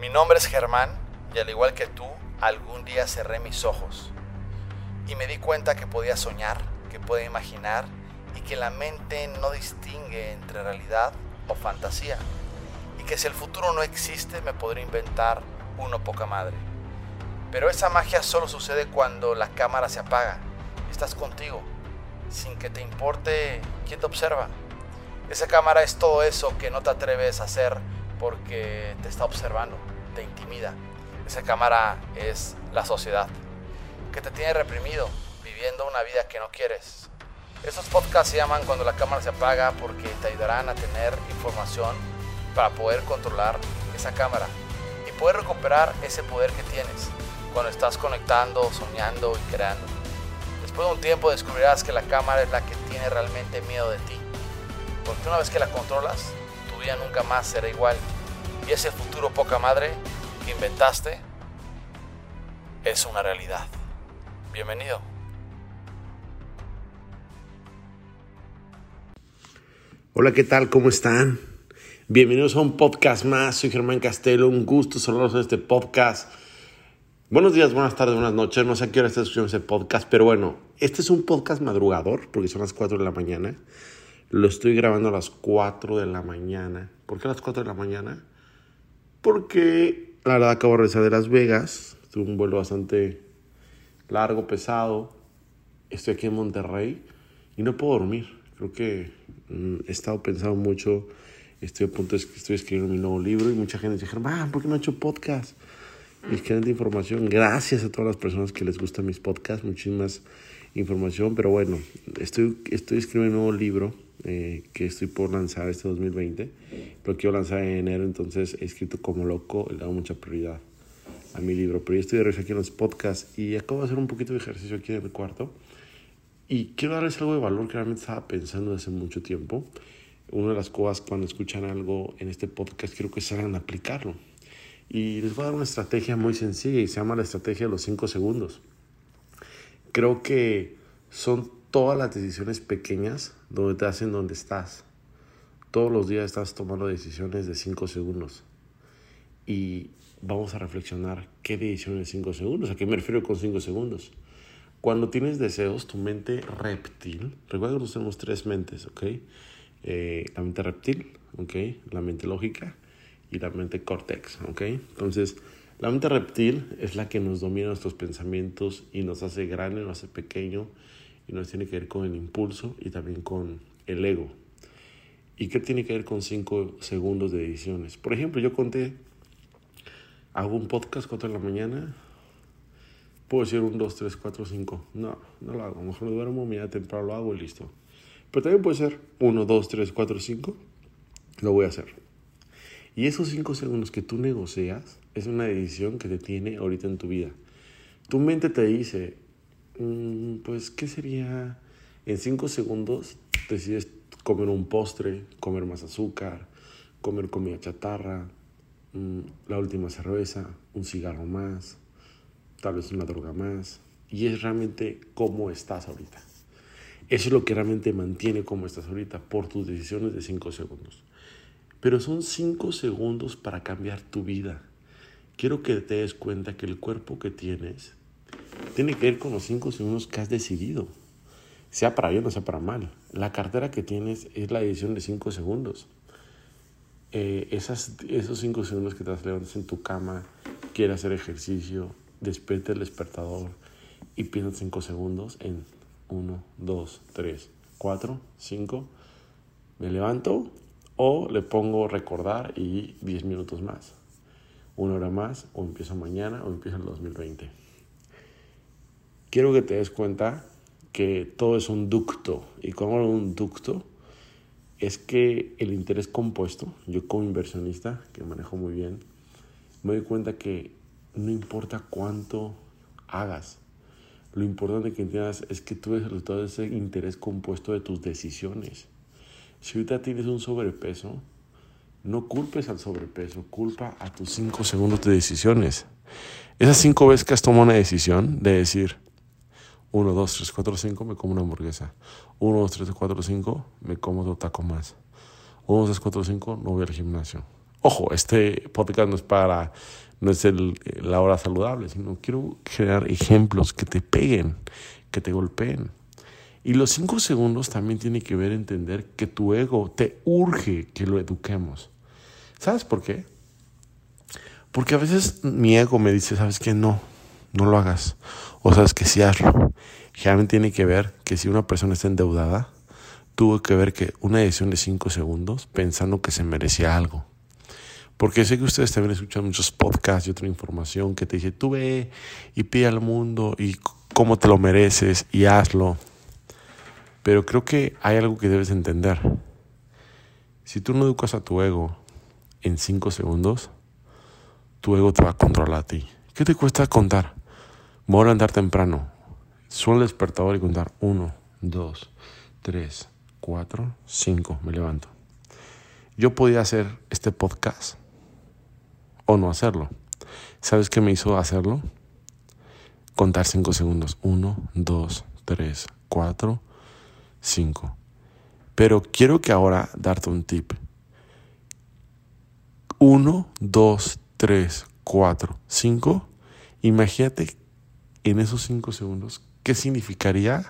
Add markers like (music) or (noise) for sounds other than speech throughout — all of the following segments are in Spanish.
Mi nombre es Germán y al igual que tú, algún día cerré mis ojos y me di cuenta que podía soñar, que podía imaginar y que la mente no distingue entre realidad o fantasía y que si el futuro no existe me podría inventar uno poca madre. Pero esa magia solo sucede cuando la cámara se apaga estás contigo, sin que te importe quién te observa. Esa cámara es todo eso que no te atreves a hacer porque te está observando, te intimida. Esa cámara es la sociedad, que te tiene reprimido, viviendo una vida que no quieres. Esos podcasts se llaman Cuando la cámara se apaga porque te ayudarán a tener información para poder controlar esa cámara y poder recuperar ese poder que tienes cuando estás conectando, soñando y creando. Después de un tiempo descubrirás que la cámara es la que tiene realmente miedo de ti. Porque una vez que la controlas, tu vida nunca más será igual. Y ese futuro poca madre que inventaste es una realidad. Bienvenido. Hola, ¿qué tal? ¿Cómo están? Bienvenidos a un podcast más. Soy Germán Castelo. Un gusto saludarlos en este podcast. Buenos días, buenas tardes, buenas noches. No sé a qué hora estás escuchando ese podcast, pero bueno, este es un podcast madrugador porque son las 4 de la mañana. Lo estoy grabando a las 4 de la mañana. ¿Por qué a las 4 de la mañana? Porque la verdad acabo de regresar de Las Vegas. Tuve un vuelo bastante largo, pesado. Estoy aquí en Monterrey y no puedo dormir. Creo que mm, he estado pensando mucho. Estoy a punto de escribiendo mi nuevo libro y mucha gente dice, Germán, ¿por qué no he hecho podcast? Excelente información. Gracias a todas las personas que les gustan mis podcasts. Muchísimas información. Pero bueno, estoy, estoy escribiendo un nuevo libro eh, que estoy por lanzar este 2020. Lo quiero lanzar en enero, entonces he escrito como loco. Le dado mucha prioridad a mi libro. Pero ya estoy de regreso aquí en los podcasts y acabo de hacer un poquito de ejercicio aquí en el cuarto. Y quiero darles algo de valor que realmente estaba pensando hace mucho tiempo. Una de las cosas cuando escuchan algo en este podcast, quiero que salgan a aplicarlo. Y les voy a dar una estrategia muy sencilla y se llama la estrategia de los 5 segundos. Creo que son todas las decisiones pequeñas donde te hacen donde estás. Todos los días estás tomando decisiones de 5 segundos. Y vamos a reflexionar qué decisiones de 5 segundos. ¿A qué me refiero con 5 segundos? Cuando tienes deseos, tu mente reptil, recuerda que tenemos tres mentes, ¿ok? Eh, la mente reptil, ¿ok? La mente lógica y la mente córtex, ¿ok? Entonces, la mente reptil es la que nos domina nuestros pensamientos y nos hace grande, nos hace pequeño y nos tiene que ver con el impulso y también con el ego. ¿Y qué tiene que ver con 5 segundos de decisiones? Por ejemplo, yo conté, hago un podcast 4 de la mañana, puedo decir un 2, 3, 4, 5. No, no lo hago. A lo mejor me duermo, mañana temprano lo hago y listo. Pero también puede ser 1, 2, 3, 4, 5. Lo voy a hacer. Y esos 5 segundos que tú negocias es una decisión que te tiene ahorita en tu vida. Tu mente te dice, mmm, pues, ¿qué sería? En 5 segundos decides comer un postre, comer más azúcar, comer comida chatarra, mmm, la última cerveza, un cigarro más, tal vez una droga más. Y es realmente cómo estás ahorita. Eso es lo que realmente mantiene cómo estás ahorita por tus decisiones de 5 segundos. Pero son 5 segundos para cambiar tu vida. Quiero que te des cuenta que el cuerpo que tienes tiene que ver con los 5 segundos que has decidido. Sea para bien o sea para mal. La cartera que tienes es la decisión de 5 segundos. Eh, esas, esos 5 segundos que te levantas en tu cama, quieres hacer ejercicio, despierta el despertador y piensas 5 segundos en 1, 2, 3, 4, 5. Me levanto o le pongo recordar y 10 minutos más. Una hora más o empiezo mañana o empiezo el 2020. Quiero que te des cuenta que todo es un ducto. Y como un ducto es que el interés compuesto, yo como inversionista, que manejo muy bien, me doy cuenta que no importa cuánto hagas, lo importante que entiendas es que tú eres el resultado de ese interés compuesto de tus decisiones. Si ahorita tienes un sobrepeso, no culpes al sobrepeso, culpa a tus 5 segundos de decisiones. Esas 5 veces que has tomado una decisión de decir 1, 2, 3, 4, 5, me como una hamburguesa. 1, 2, 3, 4, 5, me como otro taco más. 1, 2, 3, 4, 5, no voy al gimnasio. Ojo, este podcast no es para, no es el, la hora saludable, sino quiero generar ejemplos que te peguen, que te golpeen. Y los cinco segundos también tiene que ver entender que tu ego te urge que lo eduquemos. ¿Sabes por qué? Porque a veces mi ego me dice, ¿sabes qué? No, no lo hagas. O sabes que sí hazlo. Generalmente tiene que ver que si una persona está endeudada, tuvo que ver que una decisión de cinco segundos pensando que se merecía algo. Porque sé que ustedes también escuchan muchos podcasts y otra información que te dice, tú ve y pide al mundo y cómo te lo mereces y hazlo. Pero creo que hay algo que debes entender. Si tú no educas a tu ego en cinco segundos, tu ego te va a controlar a ti. ¿Qué te cuesta contar? Voy a andar temprano. Suena el despertador y contar. Uno, dos, tres, cuatro, cinco. Me levanto. Yo podía hacer este podcast o no hacerlo. ¿Sabes qué me hizo hacerlo? Contar cinco segundos. Uno, dos, tres, cuatro, cinco. Pero quiero que ahora darte un tip. Uno, dos, tres, cuatro, cinco. Imagínate en esos cinco segundos qué significaría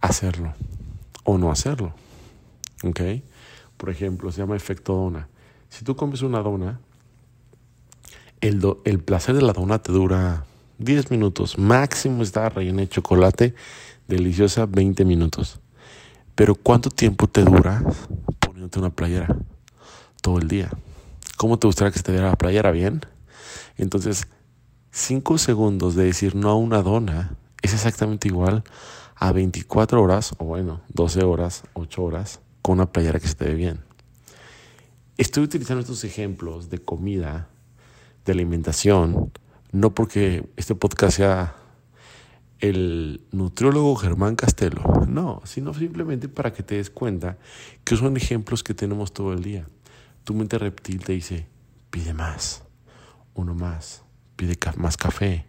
hacerlo o no hacerlo. ¿Ok? Por ejemplo, se llama efecto dona. Si tú comes una dona, el, el placer de la dona te dura 10 minutos. Máximo está rellena de chocolate, deliciosa, 20 minutos. Pero ¿cuánto tiempo te dura poniéndote una playera? Todo el día. ¿Cómo te gustaría que se te diera la playera? Bien. Entonces, 5 segundos de decir no a una dona es exactamente igual a 24 horas, o bueno, 12 horas, 8 horas, con una playera que se te ve bien. Estoy utilizando estos ejemplos de comida, de alimentación, no porque este podcast sea el nutriólogo Germán Castelo, no, sino simplemente para que te des cuenta que son ejemplos que tenemos todo el día. Tu mente reptil te dice, pide más, uno más, pide más café,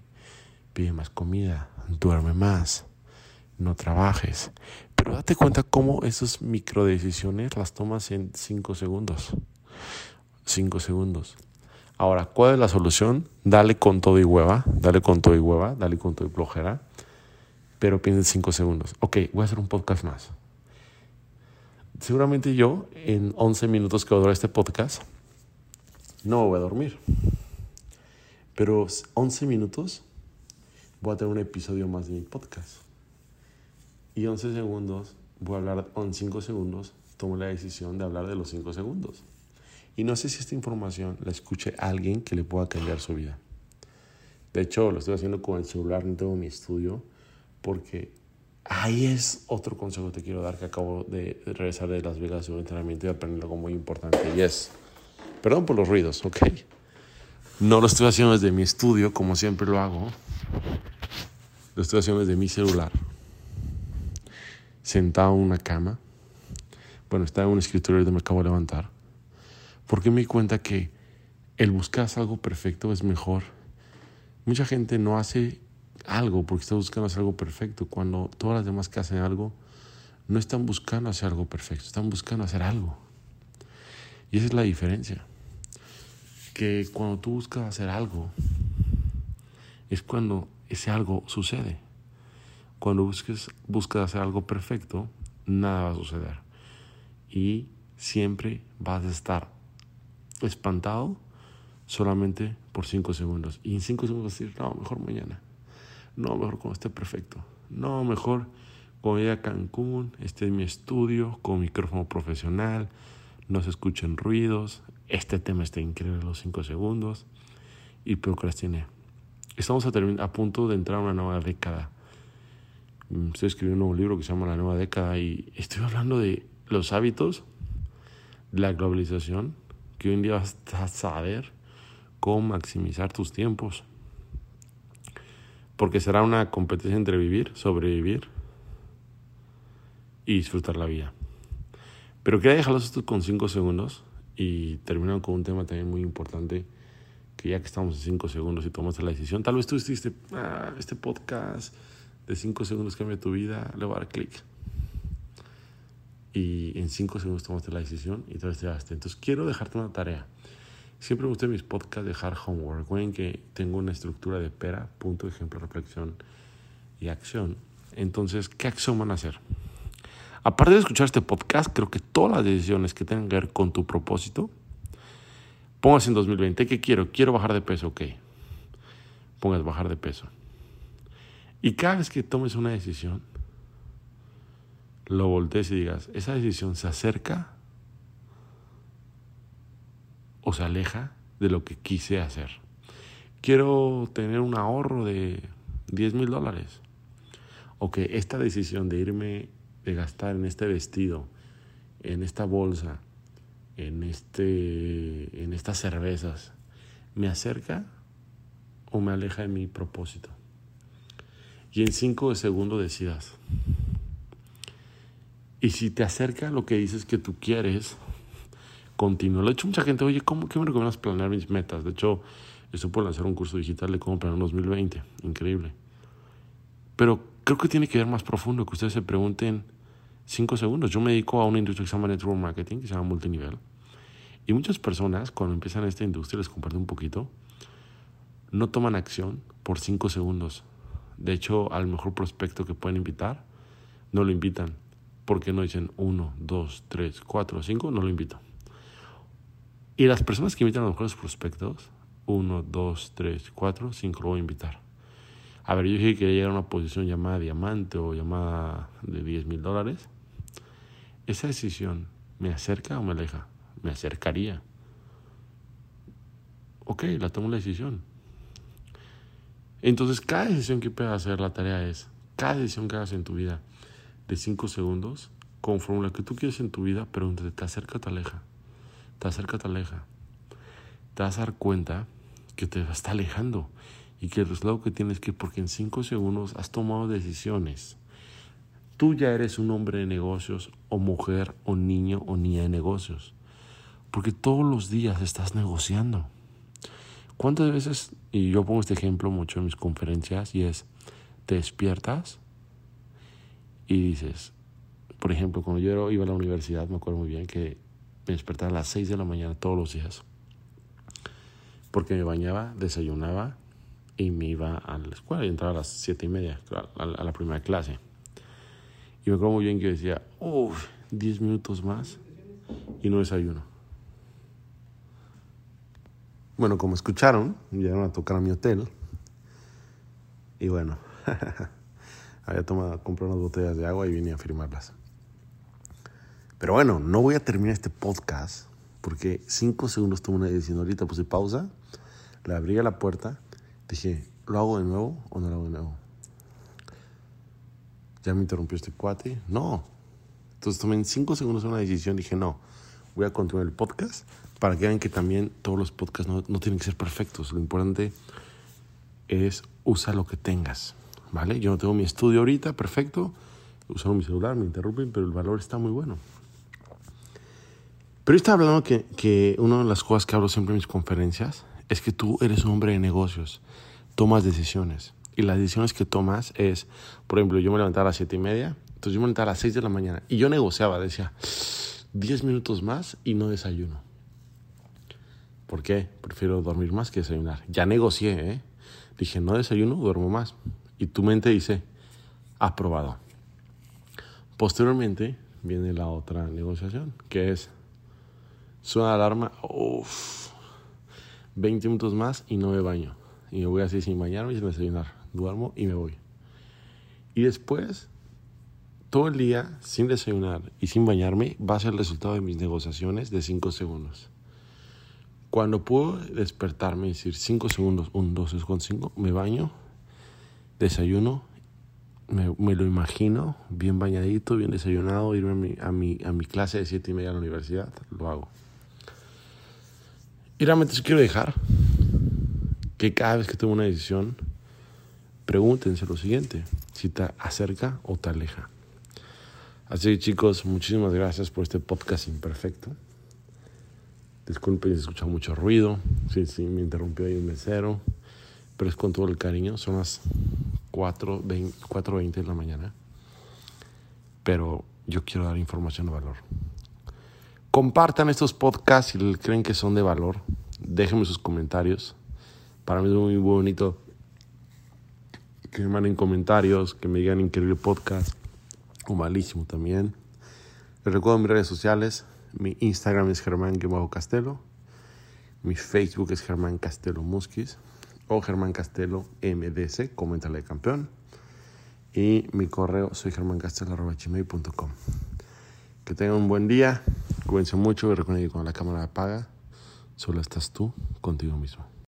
pide más comida, duerme más, no trabajes. Pero date cuenta cómo esas microdecisiones las tomas en cinco segundos. Cinco segundos. Ahora, ¿cuál es la solución? Dale con todo y hueva, dale con todo y hueva, dale con todo y flojera, pero piensa en cinco segundos. Ok, voy a hacer un podcast más. Seguramente yo, en 11 minutos que va a durar este podcast, no voy a dormir. Pero 11 minutos voy a tener un episodio más de mi podcast. Y 11 segundos, voy a hablar, en 5 segundos, tomo la decisión de hablar de los 5 segundos. Y no sé si esta información la escuche alguien que le pueda cambiar su vida. De hecho, lo estoy haciendo con el celular, no tengo mi estudio, porque ahí es otro consejo que te quiero dar que acabo de regresar de Las Vegas de un entrenamiento y aprender algo muy importante. Y es, perdón por los ruidos, ¿ok? No lo estoy haciendo desde mi estudio, como siempre lo hago. Lo estoy haciendo desde mi celular. Sentado en una cama. Bueno, estaba en un escritorio y me acabo de levantar. Porque me di cuenta que el buscar algo perfecto es mejor. Mucha gente no hace algo porque está buscando hacer algo perfecto, cuando todas las demás que hacen algo no están buscando hacer algo perfecto, están buscando hacer algo. Y esa es la diferencia que cuando tú buscas hacer algo, es cuando ese algo sucede. Cuando busques, buscas hacer algo perfecto, nada va a suceder. Y siempre vas a estar espantado solamente por cinco segundos. Y en cinco segundos vas a decir, no, mejor mañana. No, mejor cuando esté perfecto. No, mejor cuando llegue a Cancún, esté en mi estudio con micrófono profesional, no se escuchen ruidos, este tema está increíble los 5 segundos y procrastiné. Estamos a, a punto de entrar a una nueva década. Mm, estoy escribiendo un nuevo libro que se llama La Nueva Década y estoy hablando de los hábitos, la globalización, que hoy en día vas a saber cómo maximizar tus tiempos. Porque será una competencia entre vivir, sobrevivir y disfrutar la vida. Pero quería dejarlos estos con 5 segundos y terminando con un tema también muy importante, que ya que estamos en 5 segundos y tomaste la decisión, tal vez tú hiciste ah, este podcast de 5 segundos cambia tu vida, le voy a dar clic. Y en cinco segundos tomaste la decisión y te llevaste. Entonces quiero dejarte una tarea. Siempre me gusta en mis podcasts dejar homework. Ven que tengo una estructura de pera, punto, ejemplo, reflexión y acción. Entonces, ¿qué acción van a hacer? Aparte de escuchar este podcast, creo que todas las decisiones que tengan que ver con tu propósito, pongas en 2020, ¿qué quiero? Quiero bajar de peso, ok. Pongas bajar de peso. Y cada vez que tomes una decisión, lo voltees y digas, ¿esa decisión se acerca o se aleja de lo que quise hacer? Quiero tener un ahorro de 10 mil dólares. O que esta decisión de irme, de gastar en este vestido, en esta bolsa, en, este, en estas cervezas, ¿me acerca o me aleja de mi propósito? Y en cinco segundos decidas. Y si te acerca lo que dices que tú quieres, continúa. He hecho mucha gente, oye, ¿cómo, ¿qué me recomiendas planear mis metas? De hecho, estoy por lanzar un curso digital de cómo planear 2020. Increíble. Pero creo que tiene que ver más profundo, que ustedes se pregunten cinco segundos. Yo me dedico a una industria que se llama Network Marketing, que se llama multinivel. Y muchas personas, cuando empiezan esta industria, les comparto un poquito, no toman acción por cinco segundos. De hecho, al mejor prospecto que pueden invitar, no lo invitan ¿Por qué no dicen uno, dos, tres, cuatro, cinco? No lo invito. Y las personas que invitan a los mejores prospectos, uno, dos, tres, cuatro, cinco, lo voy a invitar. A ver, yo dije que quería llegar a una posición llamada diamante o llamada de 10 mil dólares. Esa decisión, ¿me acerca o me aleja? Me acercaría. Ok, la tomo la decisión. Entonces, cada decisión que puedas hacer, la tarea es, cada decisión que hagas en tu vida, de 5 segundos, conforme lo que tú quieres en tu vida, pregúntate, ¿te acerca te aleja? ¿Te acerca te aleja? Te vas a dar cuenta que te está alejando y que el resultado que tienes que, porque en 5 segundos has tomado decisiones. Tú ya eres un hombre de negocios o mujer o niño o niña de negocios. Porque todos los días estás negociando. ¿Cuántas veces, y yo pongo este ejemplo mucho en mis conferencias, y es, te despiertas y dices, por ejemplo, cuando yo iba a la universidad, me acuerdo muy bien que me despertaba a las 6 de la mañana todos los días. Porque me bañaba, desayunaba y me iba a la escuela y entraba a las 7 y media a la primera clase. Y me acuerdo muy bien que decía, uff, 10 minutos más y no desayuno. Bueno, como escucharon, llegaron a tocar a mi hotel. Y bueno, (laughs) había tomado, compré unas botellas de agua y vine a firmarlas. Pero bueno, no voy a terminar este podcast porque cinco segundos tomé una decisión. Ahorita puse pausa, le abrí a la puerta, dije, ¿lo hago de nuevo o no lo hago de nuevo? Ya me interrumpió este cuate. No. Entonces tomé en cinco segundos una decisión. Dije, no, voy a continuar el podcast para que vean que también todos los podcasts no, no tienen que ser perfectos. Lo importante es usar lo que tengas. ¿Vale? Yo no tengo mi estudio ahorita, perfecto. Usaron mi celular, me interrumpen, pero el valor está muy bueno. Pero yo estaba hablando que, que una de las cosas que hablo siempre en mis conferencias es que tú eres un hombre de negocios, tomas decisiones. Y las decisiones que tomas es, por ejemplo, yo me levantaba a las siete y media, entonces yo me levantaba a las 6 de la mañana y yo negociaba, decía, 10 minutos más y no desayuno. ¿Por qué? Prefiero dormir más que desayunar. Ya negocié, ¿eh? Dije, no desayuno, duermo más y tu mente dice, aprobado. Posteriormente viene la otra negociación, que es, suena la alarma, uff, 20 minutos más y no me baño. Y me voy así sin bañarme y sin desayunar. Duermo y me voy. Y después, todo el día sin desayunar y sin bañarme va a ser el resultado de mis negociaciones de 5 segundos. Cuando puedo despertarme y decir 5 segundos, 1, 2, 3, 5, me baño desayuno, me, lo imagino, bien bañadito, bien desayunado, irme a mi, a mi, a mi clase de siete y media a la universidad, lo hago. Y realmente quiero dejar que cada vez que tomo una decisión, pregúntense lo siguiente, si te acerca o te aleja. Así que chicos, muchísimas gracias por este podcast imperfecto. Disculpen si escucha mucho ruido, si, si me interrumpió ahí un mesero, es con todo el cariño, son las 4.20 de la mañana. Pero yo quiero dar información de valor. Compartan estos podcasts si creen que son de valor. Déjenme sus comentarios. Para mí es muy bonito que me manden comentarios, que me digan increíble podcast o malísimo también. Les recuerdo mis redes sociales. Mi Instagram es Germán Castelo. Mi Facebook es Germán Castelo Musquis o Germán Castelo MDC, coméntale campeón. Y mi correo soy germancastelo.com. Que tengan un buen día, cuídense mucho y recuerden que cuando la cámara apaga, solo estás tú contigo mismo.